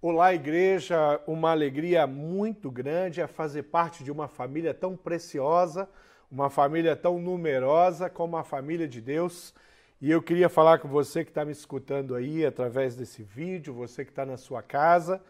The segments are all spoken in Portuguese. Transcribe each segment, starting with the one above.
Olá, igreja. Uma alegria muito grande é fazer parte de uma família tão preciosa, uma família tão numerosa como a família de Deus. E eu queria falar com você que está me escutando aí através desse vídeo, você que está na sua casa,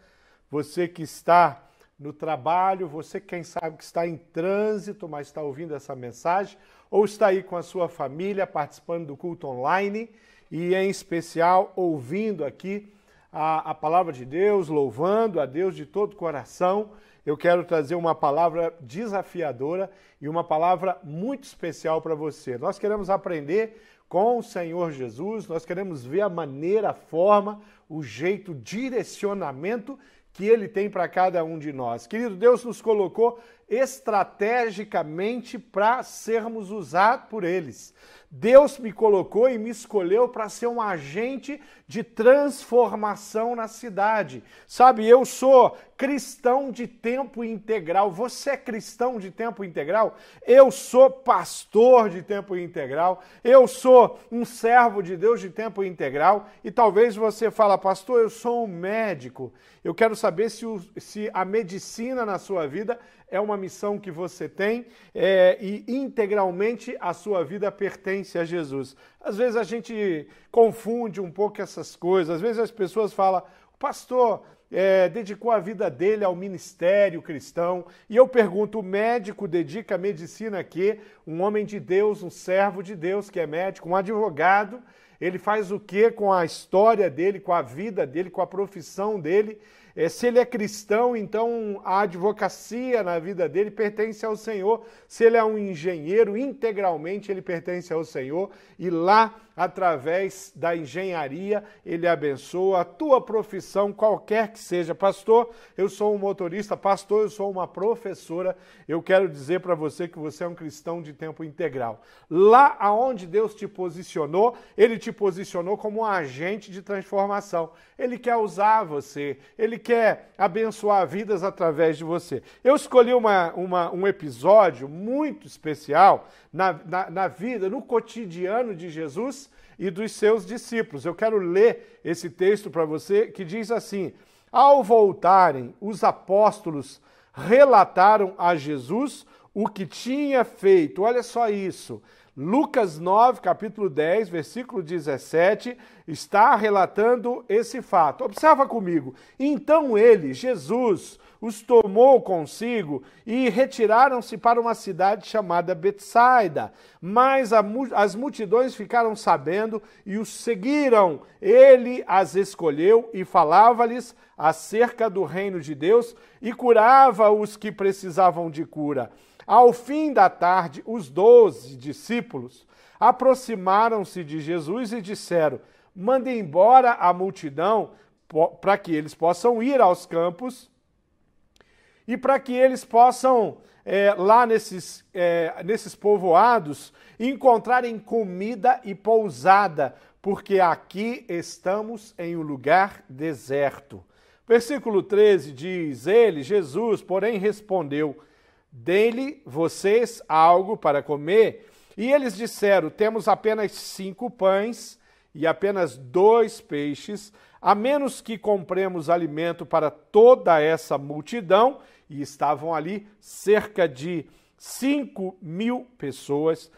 você que está no trabalho, você quem sabe que está em trânsito, mas está ouvindo essa mensagem, ou está aí com a sua família participando do culto online e em especial ouvindo aqui a, a palavra de Deus, louvando a Deus de todo o coração. Eu quero trazer uma palavra desafiadora e uma palavra muito especial para você. Nós queremos aprender com o Senhor Jesus, nós queremos ver a maneira, a forma, o jeito, o direcionamento que ele tem para cada um de nós. Querido, Deus nos colocou estrategicamente para sermos usados por eles. Deus me colocou e me escolheu para ser um agente de transformação na cidade. Sabe, eu sou cristão de tempo integral. Você é cristão de tempo integral? Eu sou pastor de tempo integral. Eu sou um servo de Deus de tempo integral. E talvez você fala, pastor, eu sou um médico. Eu quero saber se, o, se a medicina na sua vida é uma missão que você tem é, e integralmente a sua vida pertence a Jesus. Às vezes a gente confunde um pouco essas coisas, às vezes as pessoas falam, o pastor é, dedicou a vida dele ao ministério cristão, e eu pergunto, o médico dedica a medicina a quê? Um homem de Deus, um servo de Deus que é médico, um advogado, ele faz o que com a história dele, com a vida dele, com a profissão dele? É, se ele é cristão, então a advocacia na vida dele pertence ao Senhor. Se ele é um engenheiro, integralmente ele pertence ao Senhor. E lá através da engenharia, ele abençoa a tua profissão, qualquer que seja. Pastor, eu sou um motorista, pastor, eu sou uma professora. Eu quero dizer para você que você é um cristão de tempo integral. Lá aonde Deus te posicionou, ele te posicionou como um agente de transformação. Ele quer usar você, ele quer abençoar vidas através de você. Eu escolhi uma, uma um episódio muito especial na, na, na vida, no cotidiano de Jesus e dos seus discípulos. Eu quero ler esse texto para você que diz assim: Ao voltarem, os apóstolos relataram a Jesus o que tinha feito. Olha só isso. Lucas 9, capítulo 10, versículo 17, está relatando esse fato. Observa comigo. Então ele, Jesus, os tomou consigo e retiraram-se para uma cidade chamada Betsaida. Mas a, as multidões ficaram sabendo e os seguiram. Ele as escolheu e falava-lhes acerca do reino de Deus e curava os que precisavam de cura. Ao fim da tarde, os doze discípulos aproximaram-se de Jesus e disseram: Mande embora a multidão para que eles possam ir aos campos e para que eles possam, é, lá nesses, é, nesses povoados, encontrarem comida e pousada, porque aqui estamos em um lugar deserto. Versículo 13 diz: Ele, Jesus, porém, respondeu: Dê-lhe vocês algo para comer. E eles disseram: Temos apenas cinco pães e apenas dois peixes, a menos que compremos alimento para toda essa multidão. E estavam ali cerca de cinco mil pessoas.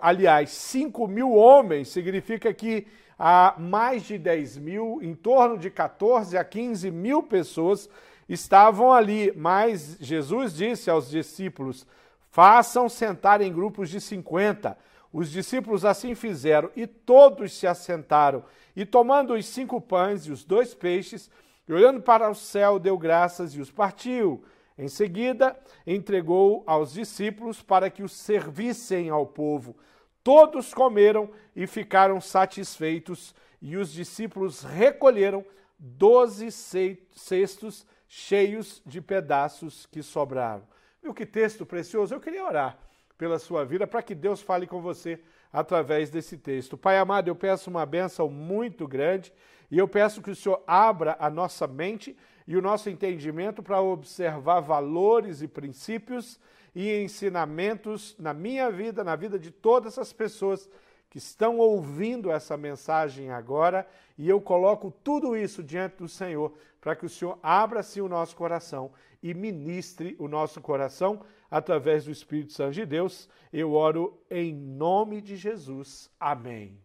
Aliás, cinco mil homens significa que há mais de 10 mil, em torno de 14 a 15 mil pessoas estavam ali, mas Jesus disse aos discípulos: façam sentar em grupos de 50. Os discípulos assim fizeram e todos se assentaram. E tomando os cinco pães e os dois peixes, e olhando para o céu, deu graças e os partiu. Em seguida, entregou aos discípulos para que os servissem ao povo. Todos comeram e ficaram satisfeitos, e os discípulos recolheram doze cestos cheios de pedaços que sobraram. Viu que texto precioso? Eu queria orar pela sua vida para que Deus fale com você através desse texto. Pai amado, eu peço uma bênção muito grande e eu peço que o Senhor abra a nossa mente e o nosso entendimento para observar valores e princípios e ensinamentos na minha vida, na vida de todas as pessoas que estão ouvindo essa mensagem agora, e eu coloco tudo isso diante do Senhor, para que o Senhor abra-se o nosso coração e ministre o nosso coração através do Espírito Santo de Deus. Eu oro em nome de Jesus. Amém.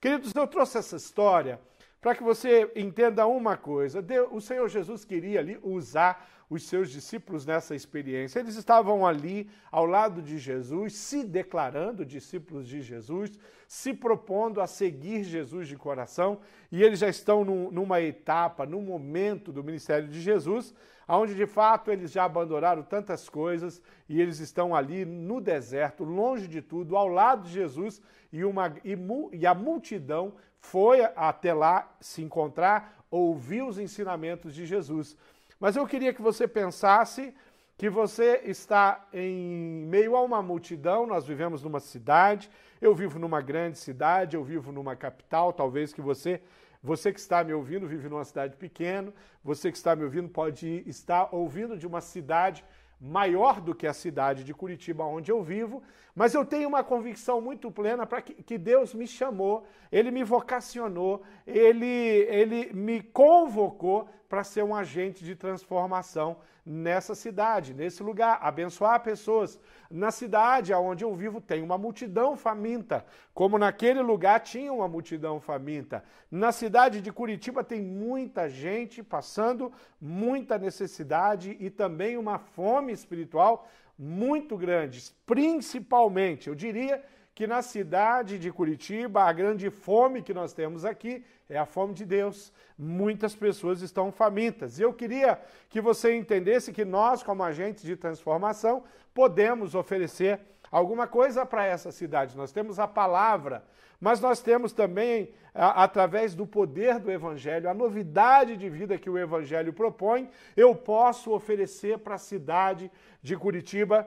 Queridos, eu trouxe essa história para que você entenda uma coisa. Deus, o Senhor Jesus queria ali usar os seus discípulos nessa experiência. Eles estavam ali ao lado de Jesus, se declarando discípulos de Jesus, se propondo a seguir Jesus de coração, e eles já estão num, numa etapa, num momento do ministério de Jesus, onde de fato eles já abandonaram tantas coisas e eles estão ali no deserto, longe de tudo, ao lado de Jesus, e, uma, e, e a multidão foi até lá se encontrar, ouvir os ensinamentos de Jesus. Mas eu queria que você pensasse que você está em meio a uma multidão, nós vivemos numa cidade, eu vivo numa grande cidade, eu vivo numa capital, talvez que você, você que está me ouvindo vive numa cidade pequena, você que está me ouvindo pode estar ouvindo de uma cidade maior do que a cidade de Curitiba, onde eu vivo, mas eu tenho uma convicção muito plena para que, que, Deus me chamou, Ele me vocacionou, Ele, Ele me convocou para ser um agente de transformação nessa cidade, nesse lugar, abençoar pessoas. Na cidade onde eu vivo tem uma multidão faminta, como naquele lugar tinha uma multidão faminta. Na cidade de Curitiba tem muita gente passando muita necessidade e também uma fome espiritual muito grande, principalmente, eu diria que na cidade de Curitiba, a grande fome que nós temos aqui é a fome de Deus. Muitas pessoas estão famintas. Eu queria que você entendesse que nós, como agentes de transformação, podemos oferecer alguma coisa para essa cidade. Nós temos a palavra, mas nós temos também, através do poder do Evangelho, a novidade de vida que o Evangelho propõe, eu posso oferecer para a cidade de Curitiba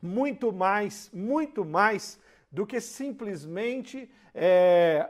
muito mais, muito mais do que simplesmente é,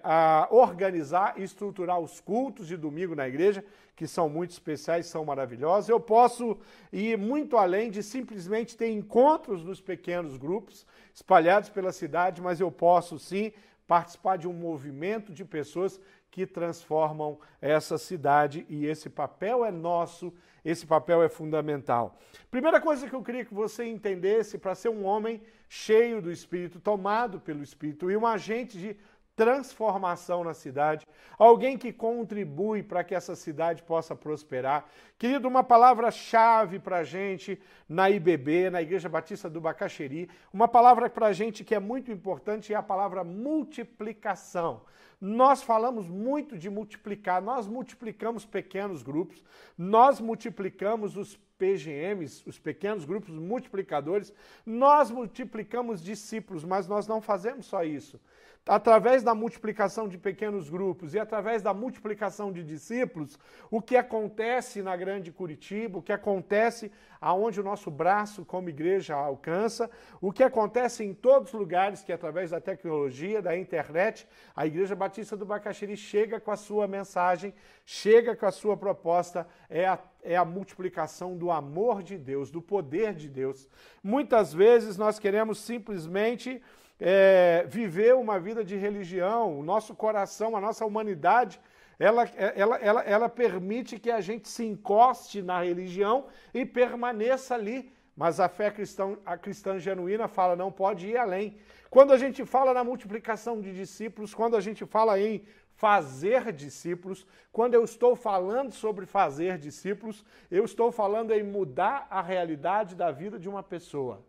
organizar e estruturar os cultos de domingo na igreja, que são muito especiais, são maravilhosos. Eu posso ir muito além de simplesmente ter encontros nos pequenos grupos espalhados pela cidade, mas eu posso sim participar de um movimento de pessoas que transformam essa cidade e esse papel é nosso, esse papel é fundamental. Primeira coisa que eu queria que você entendesse para ser um homem cheio do Espírito, tomado pelo Espírito e um agente de transformação na cidade, alguém que contribui para que essa cidade possa prosperar. Querido, uma palavra-chave para a gente na IBB, na Igreja Batista do Bacaxeri, uma palavra para a gente que é muito importante é a palavra multiplicação. Nós falamos muito de multiplicar, nós multiplicamos pequenos grupos, nós multiplicamos os PGMs, os pequenos grupos multiplicadores, nós multiplicamos discípulos, mas nós não fazemos só isso. Através da multiplicação de pequenos grupos e através da multiplicação de discípulos, o que acontece na Grande Curitiba, o que acontece aonde o nosso braço como igreja alcança, o que acontece em todos os lugares que através da tecnologia, da internet, a Igreja Batista do Bacaxiri chega com a sua mensagem, chega com a sua proposta, é a, é a multiplicação do amor de Deus, do poder de Deus. Muitas vezes nós queremos simplesmente é, viver uma vida de religião, o nosso coração, a nossa humanidade, ela, ela, ela, ela permite que a gente se encoste na religião e permaneça ali. Mas a fé cristã, a cristã genuína fala, não pode ir além. Quando a gente fala na multiplicação de discípulos, quando a gente fala em fazer discípulos, quando eu estou falando sobre fazer discípulos, eu estou falando em mudar a realidade da vida de uma pessoa.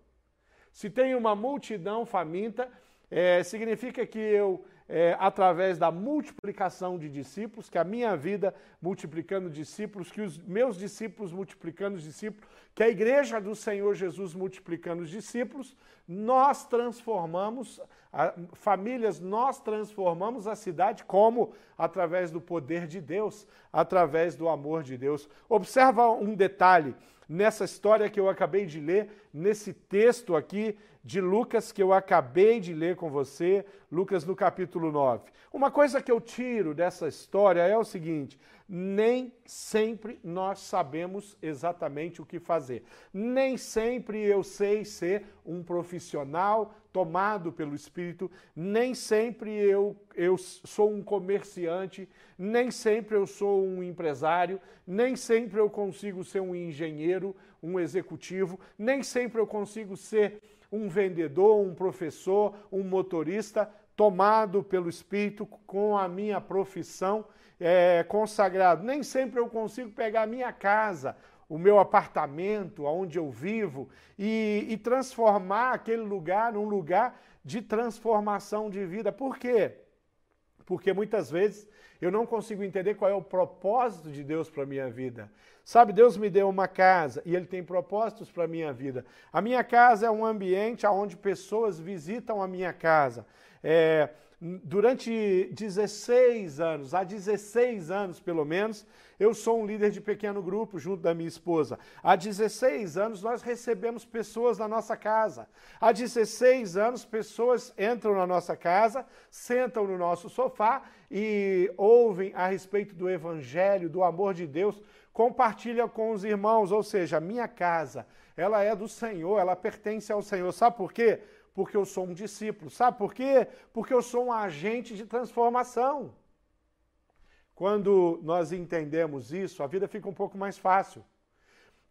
Se tem uma multidão faminta, é, significa que eu, é, através da multiplicação de discípulos, que a minha vida multiplicando discípulos, que os meus discípulos multiplicando os discípulos, que a igreja do Senhor Jesus multiplicando os discípulos, nós transformamos a, famílias, nós transformamos a cidade como? Através do poder de Deus, através do amor de Deus. Observa um detalhe nessa história que eu acabei de ler, nesse texto aqui de Lucas que eu acabei de ler com você, Lucas no capítulo 9. Uma coisa que eu tiro dessa história é o seguinte: nem sempre nós sabemos exatamente o que fazer. Nem sempre eu sei ser um profissional tomado pelo Espírito, nem sempre eu, eu sou um comerciante, nem sempre eu sou um empresário, nem sempre eu consigo ser um engenheiro, um executivo, nem sempre eu consigo ser um vendedor, um professor, um motorista tomado pelo Espírito com a minha profissão é, consagrado. Nem sempre eu consigo pegar a minha casa, o meu apartamento, onde eu vivo, e, e transformar aquele lugar num lugar de transformação de vida. Por quê? Porque muitas vezes eu não consigo entender qual é o propósito de Deus para a minha vida. Sabe, Deus me deu uma casa e Ele tem propósitos para a minha vida. A minha casa é um ambiente onde pessoas visitam a minha casa. É, durante 16 anos, há 16 anos pelo menos, eu sou um líder de pequeno grupo junto da minha esposa. Há 16 anos nós recebemos pessoas na nossa casa. Há 16 anos pessoas entram na nossa casa, sentam no nosso sofá e ouvem a respeito do evangelho, do amor de Deus, compartilham com os irmãos, ou seja, a minha casa, ela é do Senhor, ela pertence ao Senhor. Sabe por quê? Porque eu sou um discípulo. Sabe por quê? Porque eu sou um agente de transformação. Quando nós entendemos isso, a vida fica um pouco mais fácil.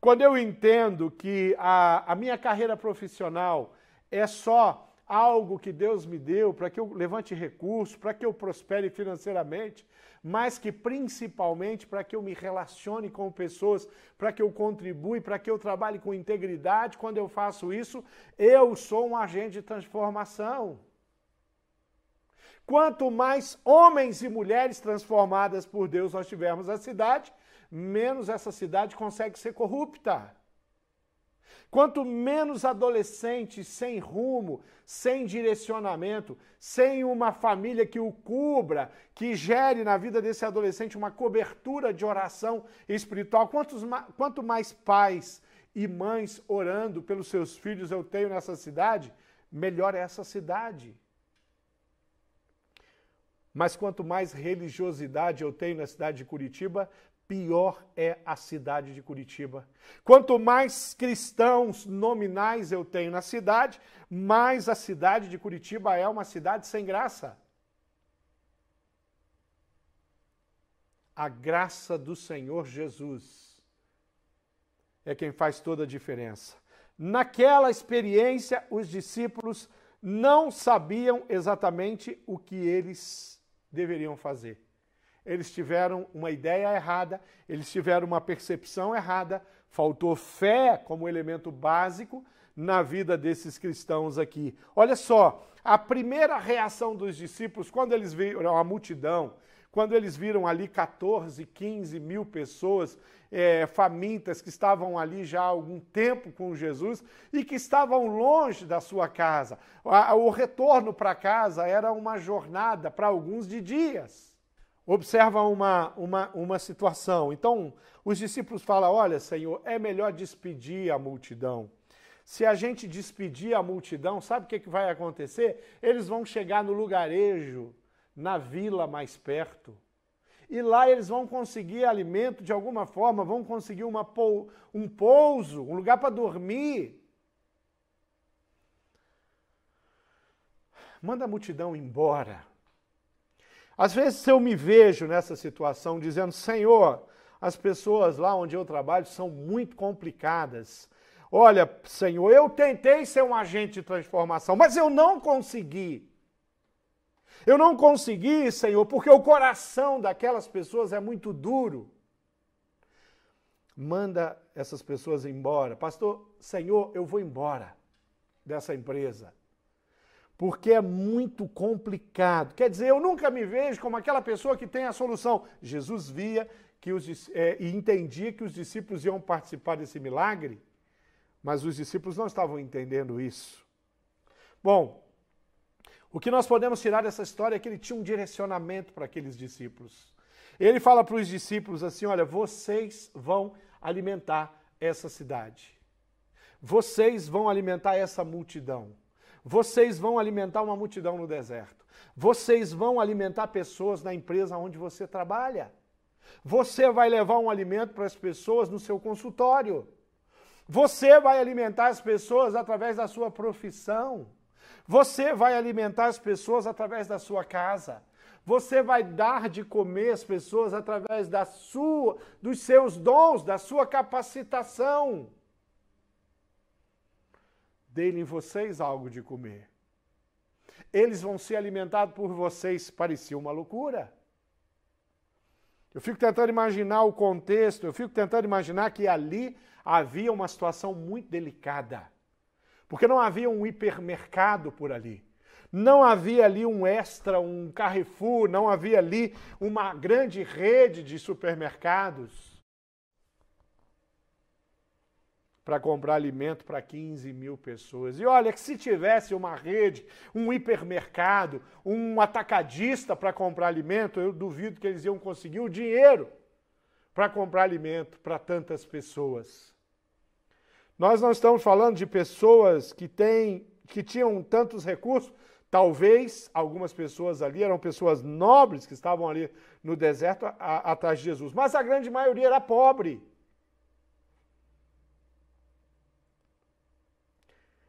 Quando eu entendo que a, a minha carreira profissional é só algo que Deus me deu para que eu levante recursos, para que eu prospere financeiramente, mas que principalmente para que eu me relacione com pessoas, para que eu contribua, para que eu trabalhe com integridade. Quando eu faço isso, eu sou um agente de transformação. Quanto mais homens e mulheres transformadas por Deus nós tivermos na cidade, menos essa cidade consegue ser corrupta. Quanto menos adolescentes sem rumo, sem direcionamento, sem uma família que o cubra, que gere na vida desse adolescente uma cobertura de oração espiritual, quantos, quanto mais pais e mães orando pelos seus filhos eu tenho nessa cidade, melhor é essa cidade. Mas quanto mais religiosidade eu tenho na cidade de Curitiba, pior é a cidade de Curitiba. Quanto mais cristãos nominais eu tenho na cidade, mais a cidade de Curitiba é uma cidade sem graça. A graça do Senhor Jesus é quem faz toda a diferença. Naquela experiência, os discípulos não sabiam exatamente o que eles deveriam fazer. Eles tiveram uma ideia errada, eles tiveram uma percepção errada, faltou fé como elemento básico na vida desses cristãos aqui. Olha só, a primeira reação dos discípulos, quando eles viram a multidão, quando eles viram ali 14, 15 mil pessoas é, famintas que estavam ali já há algum tempo com Jesus e que estavam longe da sua casa. O retorno para casa era uma jornada para alguns de dias. Observa uma, uma, uma situação. Então, os discípulos falam: Olha, Senhor, é melhor despedir a multidão. Se a gente despedir a multidão, sabe o que, que vai acontecer? Eles vão chegar no lugarejo, na vila mais perto e lá eles vão conseguir alimento de alguma forma, vão conseguir uma, um pouso, um lugar para dormir. Manda a multidão embora. Às vezes eu me vejo nessa situação dizendo: Senhor, as pessoas lá onde eu trabalho são muito complicadas. Olha, Senhor, eu tentei ser um agente de transformação, mas eu não consegui. Eu não consegui, Senhor, porque o coração daquelas pessoas é muito duro. Manda essas pessoas embora. Pastor, Senhor, eu vou embora dessa empresa. Porque é muito complicado. Quer dizer, eu nunca me vejo como aquela pessoa que tem a solução. Jesus via que os, é, e entendia que os discípulos iam participar desse milagre, mas os discípulos não estavam entendendo isso. Bom, o que nós podemos tirar dessa história é que ele tinha um direcionamento para aqueles discípulos. Ele fala para os discípulos assim: olha, vocês vão alimentar essa cidade. Vocês vão alimentar essa multidão. Vocês vão alimentar uma multidão no deserto. Vocês vão alimentar pessoas na empresa onde você trabalha. Você vai levar um alimento para as pessoas no seu consultório. Você vai alimentar as pessoas através da sua profissão. Você vai alimentar as pessoas através da sua casa. Você vai dar de comer às pessoas através da sua, dos seus dons, da sua capacitação. Dê-lhe em vocês algo de comer. Eles vão ser alimentados por vocês. Parecia uma loucura. Eu fico tentando imaginar o contexto, eu fico tentando imaginar que ali havia uma situação muito delicada. Porque não havia um hipermercado por ali. Não havia ali um extra, um Carrefour, não havia ali uma grande rede de supermercados para comprar alimento para 15 mil pessoas. E olha que se tivesse uma rede, um hipermercado, um atacadista para comprar alimento, eu duvido que eles iam conseguir o dinheiro para comprar alimento para tantas pessoas. Nós não estamos falando de pessoas que têm, que tinham tantos recursos. Talvez algumas pessoas ali eram pessoas nobres que estavam ali no deserto atrás de Jesus, mas a grande maioria era pobre.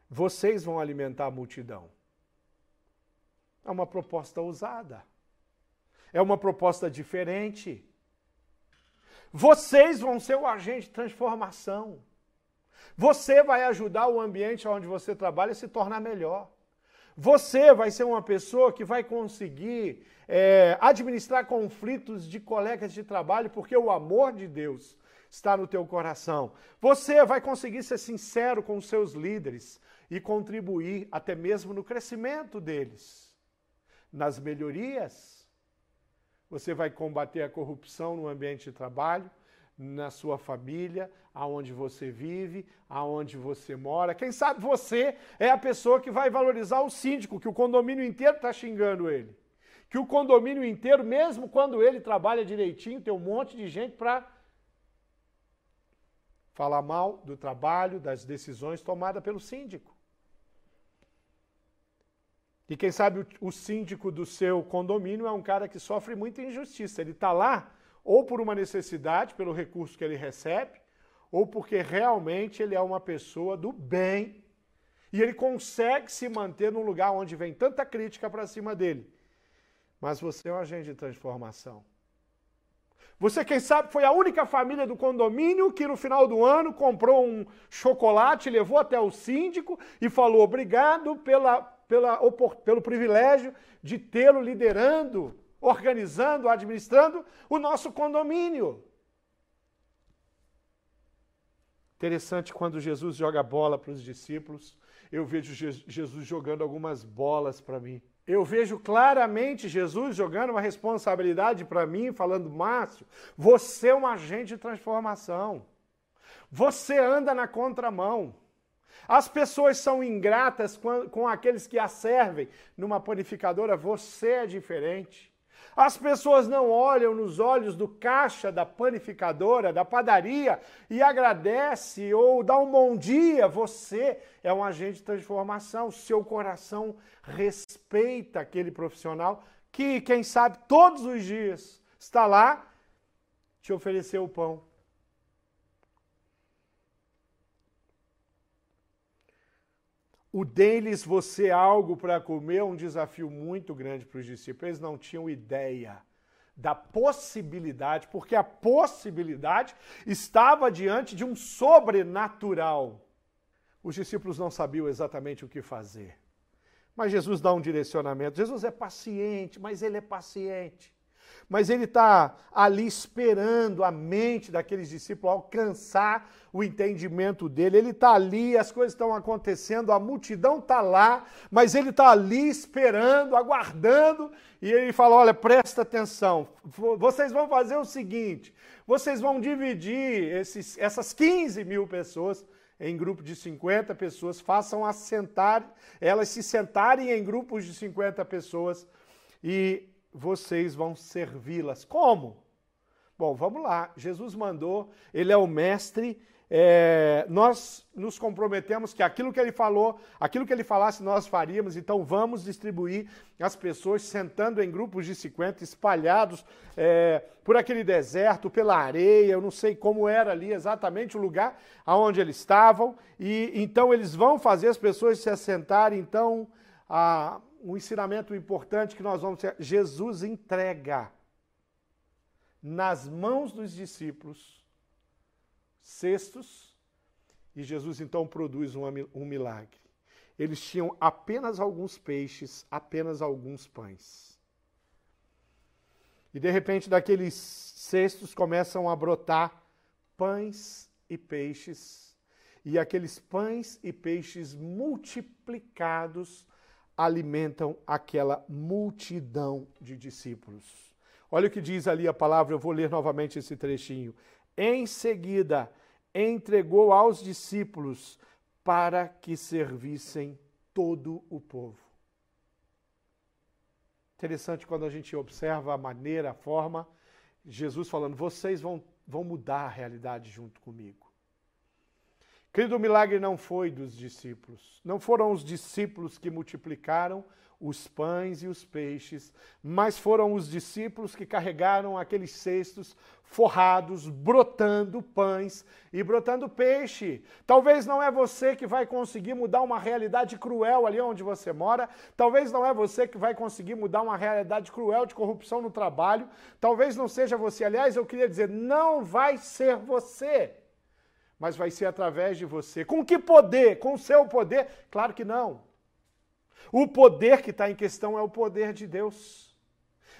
Vocês vão alimentar a multidão. É uma proposta ousada. É uma proposta diferente. Vocês vão ser o agente de transformação. Você vai ajudar o ambiente onde você trabalha a se tornar melhor. Você vai ser uma pessoa que vai conseguir é, administrar conflitos de colegas de trabalho, porque o amor de Deus está no teu coração. Você vai conseguir ser sincero com os seus líderes e contribuir até mesmo no crescimento deles, nas melhorias. Você vai combater a corrupção no ambiente de trabalho, na sua família, aonde você vive, aonde você mora. Quem sabe você é a pessoa que vai valorizar o síndico, que o condomínio inteiro está xingando ele. Que o condomínio inteiro, mesmo quando ele trabalha direitinho, tem um monte de gente para falar mal do trabalho, das decisões tomadas pelo síndico. E quem sabe o, síndico do seu condomínio é um cara que sofre muita injustiça. Ele está lá ou por uma necessidade, pelo recurso que ele recebe, ou porque realmente ele é uma pessoa do bem e ele consegue se manter num lugar onde vem tanta crítica para cima dele. Mas você é um agente de transformação. Você, quem sabe, foi a única família do condomínio que no final do ano comprou um chocolate, levou até o síndico e falou obrigado pela, pela, pelo privilégio de tê-lo liderando, organizando, administrando o nosso condomínio. Interessante quando Jesus joga bola para os discípulos, eu vejo Jesus jogando algumas bolas para mim. Eu vejo claramente Jesus jogando uma responsabilidade para mim, falando: Márcio, você é um agente de transformação. Você anda na contramão. As pessoas são ingratas com, aqueles que a servem numa panificadora, você é diferente. As pessoas não olham nos olhos do caixa da panificadora, da padaria e agradece ou dá um bom dia. Você é um agente de transformação. Seu coração respeita aquele profissional que, quem sabe, todos os dias está lá te oferecer o pão. O deles você algo para comer é um desafio muito grande para os discípulos. Eles não tinham ideia da possibilidade, porque a possibilidade estava diante de um sobrenatural. Os discípulos não sabiam exatamente o que fazer. Mas Jesus dá um direcionamento. Jesus é paciente, mas ele é paciente mas ele está ali esperando a mente daqueles discípulos alcançar o entendimento dele. Ele está ali, as coisas estão acontecendo, a multidão está lá, mas ele está ali esperando, aguardando, e ele fala: Olha, presta atenção, vocês vão fazer o seguinte: vocês vão dividir esses, essas 15 mil pessoas em grupo de 50 pessoas, façam assentar, elas se sentarem em grupos de 50 pessoas e vocês vão servi-las. Como? Bom, vamos lá. Jesus mandou, ele é o mestre. É, nós nos comprometemos que aquilo que ele falou, aquilo que ele falasse, nós faríamos. Então vamos distribuir as pessoas sentando em grupos de 50, espalhados é, por aquele deserto, pela areia. Eu não sei como era ali exatamente o lugar aonde eles estavam. E então eles vão fazer as pessoas se assentarem. Então, a, um ensinamento importante que nós vamos ter: Jesus entrega nas mãos dos discípulos cestos e Jesus então produz um, milagre. Eles tinham apenas alguns peixes, apenas alguns pães. E de repente, daqueles cestos começam a brotar pães e peixes, e aqueles pães e peixes multiplicados alimentam aquela multidão de discípulos. Olha o que diz ali a palavra, eu vou ler novamente esse trechinho. Em seguida, entregou aos discípulos para que servissem todo o povo. Interessante quando a gente observa a maneira, a forma, Jesus falando: vocês vão, vão mudar a realidade junto comigo. Querido, o milagre não foi dos discípulos. Não foram os discípulos que multiplicaram os pães e os peixes, mas foram os discípulos que carregaram aqueles cestos forrados, brotando pães e brotando peixe. Talvez não é você que vai conseguir mudar uma realidade cruel ali onde você mora, talvez não é você que vai conseguir mudar uma realidade cruel de corrupção no trabalho, talvez não seja você. Aliás, eu queria dizer, não vai ser você mas vai ser através de você. Com que poder? Com o seu poder? Claro que não. O poder que está em questão é o poder de Deus.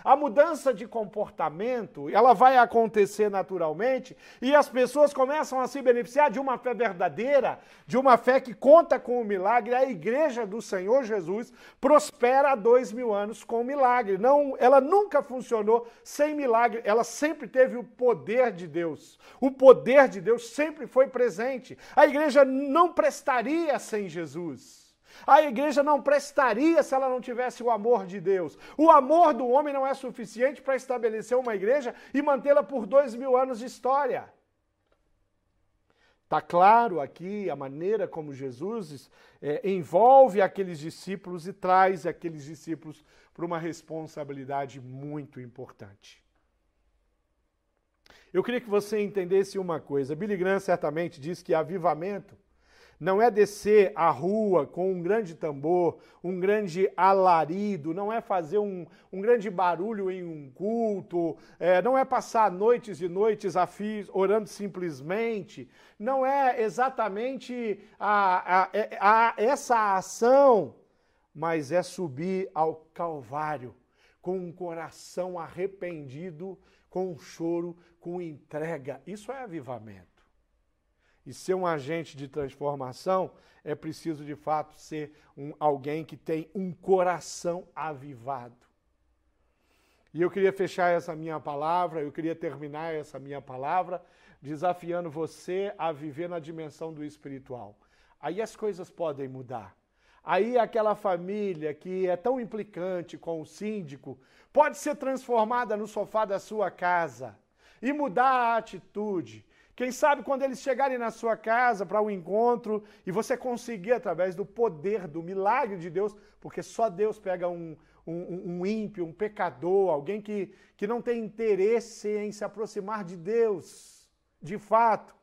A mudança de comportamento, ela vai acontecer naturalmente e as pessoas começam a se beneficiar de uma fé verdadeira, de uma fé que conta com o milagre. A igreja do Senhor Jesus prospera há dois mil anos com o milagre. Não, ela nunca funcionou sem milagre, ela sempre teve o poder de Deus. O poder de Deus sempre foi presente. A igreja não prestaria sem Jesus. A igreja não prestaria se ela não tivesse o amor de Deus. O amor do homem não é suficiente para estabelecer uma igreja e mantê-la por dois mil anos de história. Está claro aqui a maneira como Jesus é, envolve aqueles discípulos e traz aqueles discípulos para uma responsabilidade muito importante. Eu queria que você entendesse uma coisa. Billy Graham certamente diz que avivamento não é descer a rua com um grande tambor, um grande alarido, não é fazer um, um grande barulho em um culto, é, não é passar noites e noites a fios orando simplesmente, não é exatamente a, a, é, a, essa ação, mas é subir ao Calvário com um coração arrependido, com um choro, com entrega. Isso é avivamento e ser um agente de transformação, é preciso de fato ser um, alguém que tem um coração avivado. E eu queria fechar essa minha palavra, eu queria terminar essa minha palavra desafiando você a viver na dimensão do espiritual. Aí as coisas podem mudar. Aí aquela família que é tão implicante com o síndico pode ser transformada no sofá da sua casa e mudar a atitude quem sabe quando eles chegarem na sua casa para um encontro e você conseguir, através do poder, do milagre de Deus, porque só Deus pega um, um, um ímpio, um pecador, alguém que, que não tem interesse em se aproximar de Deus, de fato,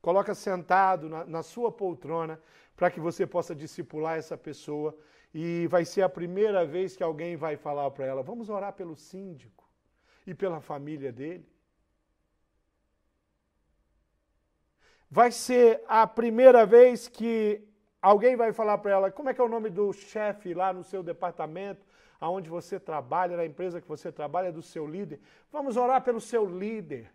coloca sentado na, na sua poltrona para que você possa discipular essa pessoa e vai ser a primeira vez que alguém vai falar para ela: vamos orar pelo síndico e pela família dele. Vai ser a primeira vez que alguém vai falar para ela como é que é o nome do chefe lá no seu departamento, aonde você trabalha, na empresa que você trabalha, do seu líder. Vamos orar pelo seu líder.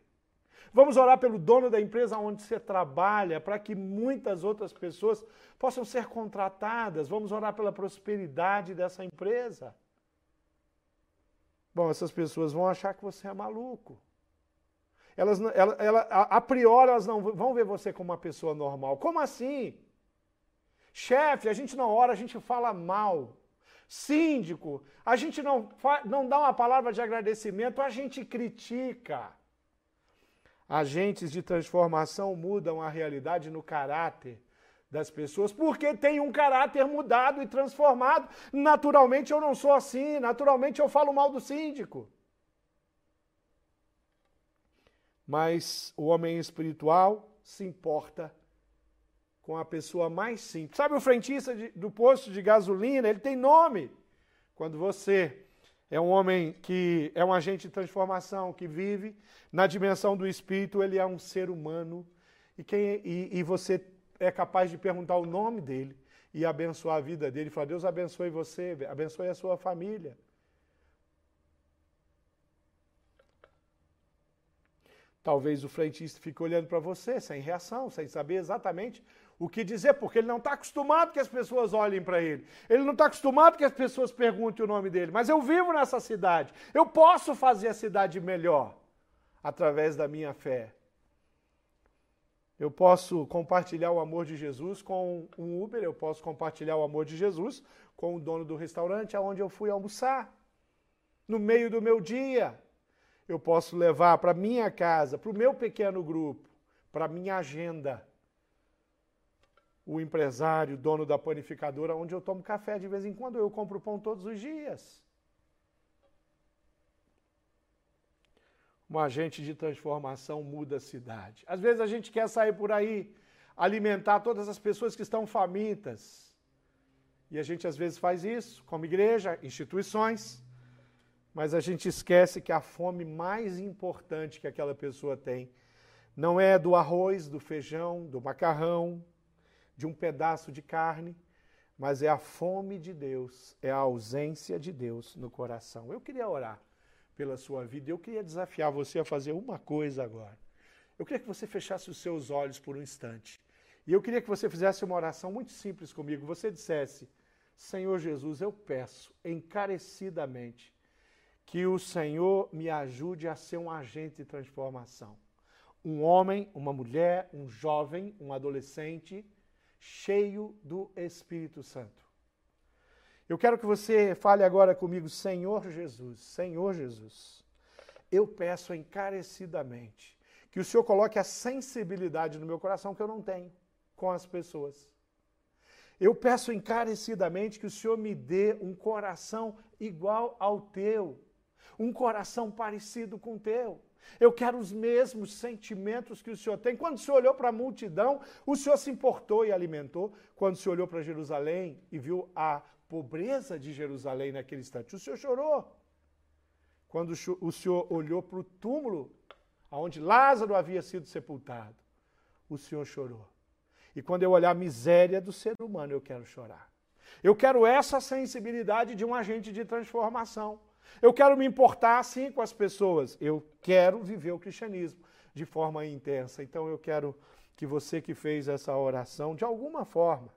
Vamos orar pelo dono da empresa onde você trabalha, para que muitas outras pessoas possam ser contratadas. Vamos orar pela prosperidade dessa empresa. Bom, essas pessoas vão achar que você é maluco elas, ela, ela, a, priori elas não vão ver você como uma pessoa normal. Como assim? Chefe, a gente não ora, a gente fala mal. Síndico, a gente não, não dá uma palavra de agradecimento, a gente critica. Agentes de transformação mudam a realidade no caráter das pessoas, porque tem um caráter mudado e transformado. Naturalmente eu não sou assim, naturalmente eu falo mal do síndico. Mas o homem espiritual se importa com a pessoa mais simples. Sabe o frentista de, do posto de gasolina? Ele tem nome. Quando você é um homem que é um agente de transformação, que vive na dimensão do espírito, ele é um ser humano. E, quem, e, e você é capaz de perguntar o nome dele e abençoar a vida dele. Falar, Deus abençoe você, abençoe a sua família. Talvez o frentista fique olhando para você sem reação, sem saber exatamente o que dizer, porque ele não está acostumado que as pessoas olhem para ele. Ele não está acostumado que as pessoas perguntem o nome dele. Mas eu vivo nessa cidade. Eu posso fazer a cidade melhor através da minha fé. Eu posso compartilhar o amor de Jesus com um Uber, eu posso compartilhar o amor de Jesus com o dono do restaurante aonde eu fui almoçar. No meio do meu dia, eu posso levar para minha casa, para o meu pequeno grupo, para minha agenda. O empresário, dono da panificadora, onde eu tomo café de vez em quando, eu compro pão todos os dias. um agente de transformação muda a cidade. Às vezes a gente quer sair por aí, alimentar todas as pessoas que estão famintas. E a gente às vezes faz isso, como igreja, instituições, mas a gente esquece que a fome mais importante que aquela pessoa tem não é do arroz, do feijão, do macarrão, de um pedaço de carne, mas é a fome de Deus, é a ausência de Deus no coração. Eu queria orar pela sua vida. Eu queria desafiar você a fazer uma coisa agora. Eu queria que você fechasse os seus olhos por um instante. E eu queria que você fizesse uma oração muito simples comigo. Você dissesse: Senhor Jesus, eu peço encarecidamente que o Senhor me ajude a ser um agente de transformação. Um homem, uma mulher, um jovem, um adolescente cheio do Espírito Santo. Eu quero que você fale agora comigo, Senhor Jesus, Senhor Jesus. Eu peço encarecidamente que o Senhor coloque a sensibilidade no meu coração que eu não tenho com as pessoas. Eu peço encarecidamente que o Senhor me dê um coração igual ao teu, um coração parecido com o teu. Eu quero os mesmos sentimentos que o Senhor tem. Quando o Senhor olhou para a multidão, o Senhor se importou e alimentou. Quando o Senhor olhou para Jerusalém e viu a pobreza de Jerusalém naquele instante. O Senhor chorou. Quando o Senhor olhou para o túmulo onde Lázaro havia sido sepultado, o Senhor chorou. E quando eu olhar a miséria do ser humano, eu quero chorar. Eu quero essa sensibilidade de um agente de transformação. Eu quero me importar assim com as pessoas. Eu quero viver o cristianismo de forma intensa. Então eu quero que você que fez essa oração, de alguma forma,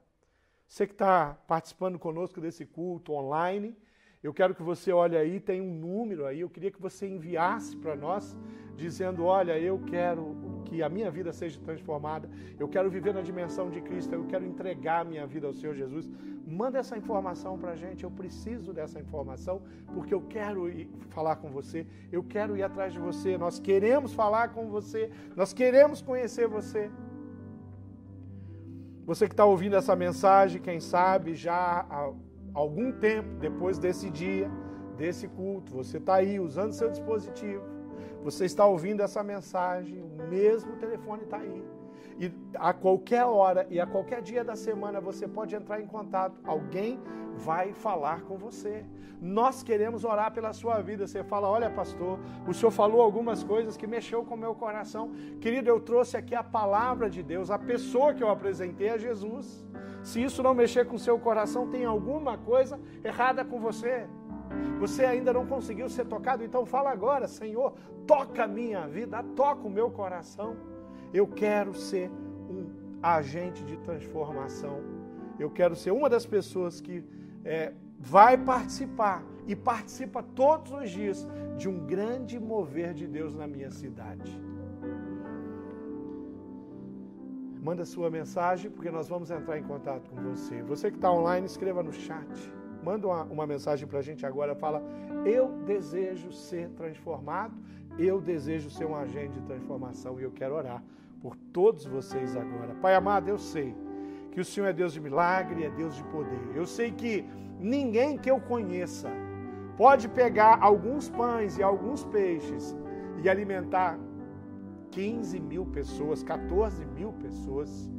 você que está participando conosco desse culto online, eu quero que você olhe aí, tem um número aí, eu queria que você enviasse para nós, dizendo: Olha, eu quero que a minha vida seja transformada, eu quero viver na dimensão de Cristo, eu quero entregar a minha vida ao Senhor Jesus. Manda essa informação para a gente, eu preciso dessa informação, porque eu quero ir falar com você, eu quero ir atrás de você, nós queremos falar com você, nós queremos conhecer você. Você que está ouvindo essa mensagem, quem sabe já algum tempo depois desse dia, desse culto, você está aí usando seu dispositivo, você está ouvindo essa mensagem, o mesmo telefone está aí. E a qualquer hora e a qualquer dia da semana você pode entrar em contato. Alguém vai falar com você. Nós queremos orar pela sua vida. Você fala: Olha, pastor, o senhor falou algumas coisas que mexeu com o meu coração. Querido, eu trouxe aqui a palavra de Deus, a pessoa que eu apresentei é Jesus. Se isso não mexer com o seu coração, tem alguma coisa errada com você. Você ainda não conseguiu ser tocado, então fala agora, Senhor, toca a minha vida, toca o meu coração. Eu quero ser um agente de transformação. Eu quero ser uma das pessoas que é, vai participar e participa todos os dias de um grande mover de Deus na minha cidade. Manda sua mensagem, porque nós vamos entrar em contato com você. Você que está online, escreva no chat. Manda uma, uma mensagem para a gente agora. Fala: Eu desejo ser transformado Eu desejo ser um agente de transformação e eu quero orar por todos vocês agora. Pai amado, eu sei que o Senhor é Deus de milagre, é Deus de poder. Eu sei que ninguém que eu conheça pode pegar alguns pães e alguns peixes e alimentar 15 mil pessoas, 14 mil pessoas.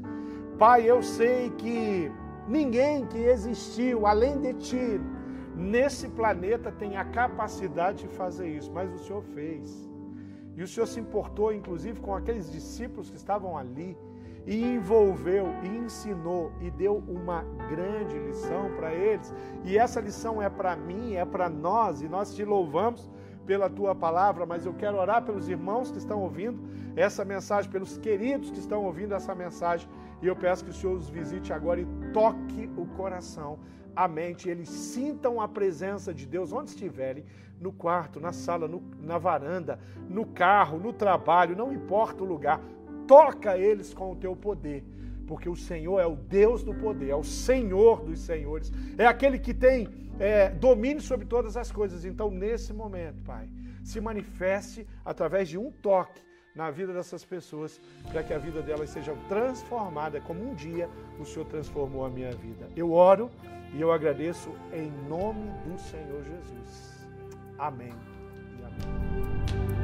Pai, eu sei que ninguém que existiu além de ti nesse planeta tem a capacidade de fazer isso, mas o Senhor fez. E o Senhor se importou, inclusive, com aqueles discípulos que estavam ali e envolveu, e ensinou e deu uma grande lição para eles. E essa lição é para mim, é para nós, e nós te louvamos pela tua palavra, mas eu quero orar pelos irmãos que estão ouvindo essa mensagem, pelos queridos que estão ouvindo essa mensagem, e eu peço que o Senhor os visite agora e toque o coração, a mente, eles sintam a presença de Deus onde estiverem, no quarto, na sala, no, na varanda, no carro, no trabalho, não importa o lugar, toca eles com o teu poder, porque o Senhor é o Deus do poder, é o Senhor dos senhores, é aquele que tem é, domínio sobre todas as coisas. Então, nesse momento, Pai, se manifeste através de um toque na vida dessas pessoas, para que a vida delas seja transformada, como um dia o Senhor transformou a minha vida. Eu oro e eu agradeço em nome do Senhor Jesus. Amém e amém.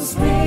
wings we